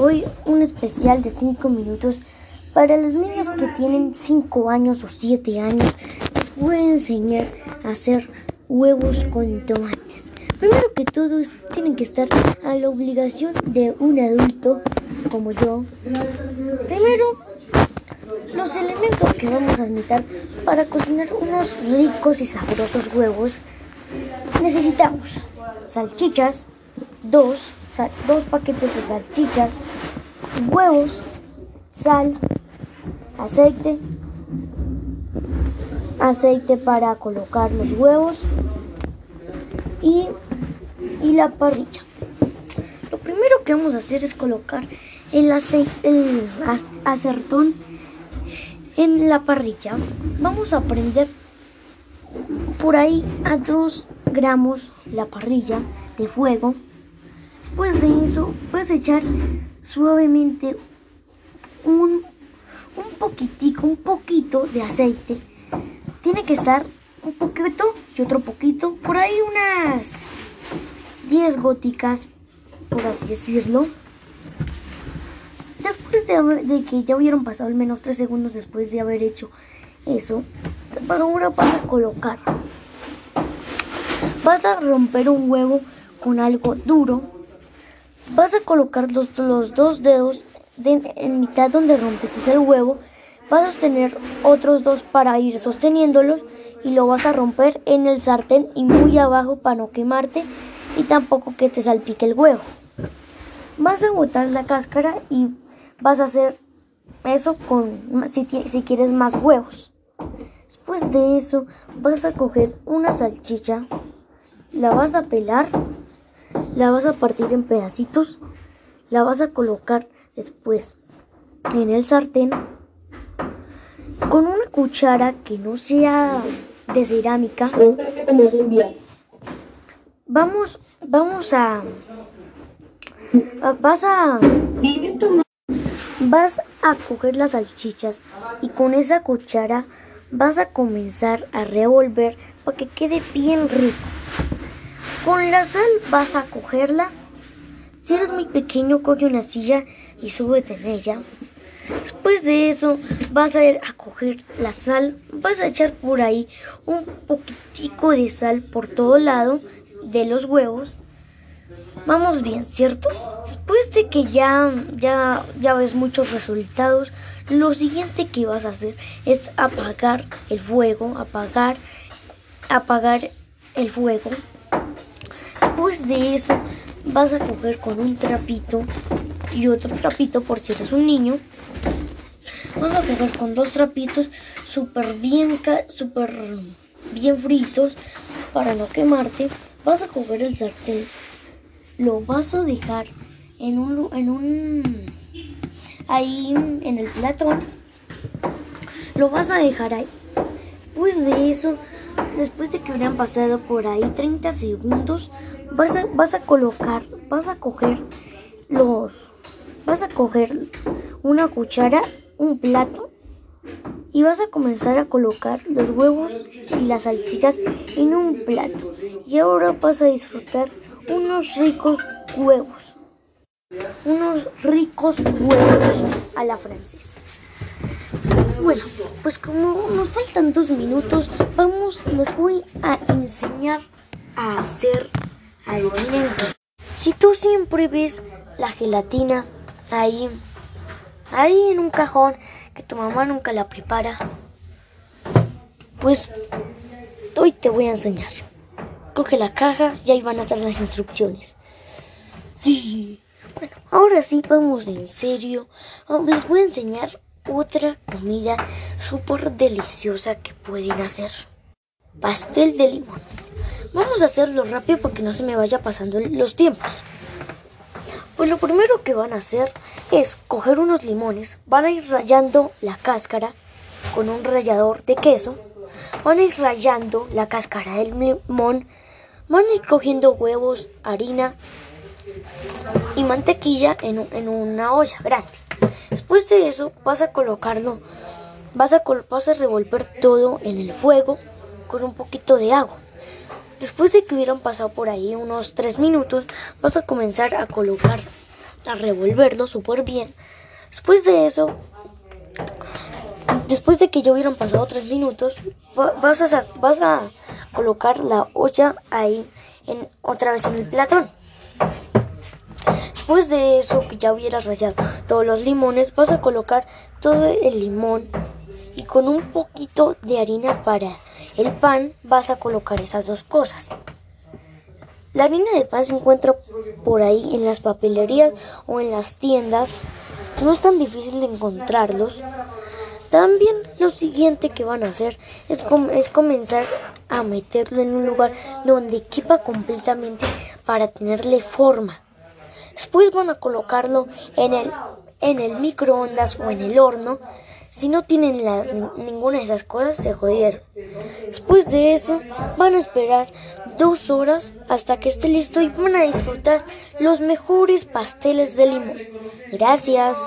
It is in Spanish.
Hoy un especial de 5 minutos para los niños que tienen 5 años o 7 años. Les voy a enseñar a hacer huevos con tomates. Primero que todo, tienen que estar a la obligación de un adulto como yo. Primero, los elementos que vamos a necesitar para cocinar unos ricos y sabrosos huevos. Necesitamos salchichas, dos, dos paquetes de salchichas, huevos, sal, aceite, aceite para colocar los huevos y, y la parrilla. Lo primero que vamos a hacer es colocar el, aceite, el acertón en la parrilla. Vamos a prender por ahí a 2 gramos la parrilla de fuego. Después de eso, puedes echar suavemente un, un poquitico, un poquito de aceite. Tiene que estar un poquito y otro poquito, por ahí unas 10 góticas, por así decirlo. Después de, de, que ya hubieran pasado al menos 3 segundos después de haber hecho eso, ahora vas a colocar. Vas a romper un huevo con algo duro. Vas a colocar los, los dos dedos en mitad donde rompes el huevo. Vas a sostener otros dos para ir sosteniéndolos y lo vas a romper en el sartén y muy abajo para no quemarte y tampoco que te salpique el huevo. Vas a botar la cáscara y vas a hacer eso con si, si quieres más huevos. Después de eso vas a coger una salchicha, la vas a pelar, la vas a partir en pedacitos, la vas a colocar después en el sartén con una cuchara que no sea de cerámica. Vamos, vamos a, vas a, vas a coger las salchichas y con esa cuchara vas a comenzar a revolver para que quede bien rico. Con la sal vas a cogerla. Si eres muy pequeño, coge una silla y súbete en ella. Después de eso vas a ir a coger la sal, vas a echar por ahí un poquitico de sal por todo lado de los huevos. Vamos bien, ¿cierto? Después de que ya, ya, ya ves muchos resultados, lo siguiente que vas a hacer es apagar el fuego, apagar, apagar el fuego. Después de eso vas a coger con un trapito y otro trapito por si eres un niño. Vas a coger con dos trapitos súper bien, super bien fritos para no quemarte. Vas a coger el sartén, lo vas a dejar en un, en un ahí en el platón. Lo vas a dejar ahí. Después de eso, después de que hubieran pasado por ahí 30 segundos, vas a, vas a colocar, vas a coger los, vas a coger una cuchara, un plato y vas a comenzar a colocar los huevos y las salchichas en un plato. Y ahora vas a disfrutar unos ricos huevos. Unos ricos huevos a la francesa. Bueno, pues como nos faltan dos minutos, vamos, les voy a enseñar a hacer alimento. Si tú siempre ves la gelatina ahí, ahí en un cajón que tu mamá nunca la prepara, pues hoy te voy a enseñar. Coge la caja y ahí van a estar las instrucciones. Sí. Bueno, ahora sí vamos en serio. Les voy a enseñar otra comida súper deliciosa que pueden hacer. Pastel de limón. Vamos a hacerlo rápido porque no se me vaya pasando los tiempos. Pues lo primero que van a hacer es coger unos limones, van a ir rayando la cáscara con un rallador de queso, van a ir rayando la cáscara del limón, van a ir cogiendo huevos, harina y mantequilla en, en una olla grande. Después de eso vas a colocarlo, vas a, vas a revolver todo en el fuego con un poquito de agua. Después de que hubieran pasado por ahí unos 3 minutos, vas a comenzar a colocar a revolverlo súper bien. Después de eso, después de que ya hubieran pasado tres minutos, vas a, vas a colocar la olla ahí en, otra vez en el platón. Después de eso, que ya hubieras rallado todos los limones, vas a colocar todo el limón y con un poquito de harina para el pan vas a colocar esas dos cosas. La harina de pan se encuentra por ahí en las papelerías o en las tiendas. No es tan difícil de encontrarlos. También lo siguiente que van a hacer es, comenzar a meterlo en un lugar donde quepa completamente para tenerle forma. Después van a colocarlo en el, en el microondas o en el horno. Si no tienen las, ninguna de esas cosas, se jodieron. Después de eso, van a esperar dos horas hasta que esté listo y van a disfrutar los mejores pasteles de limón. Gracias.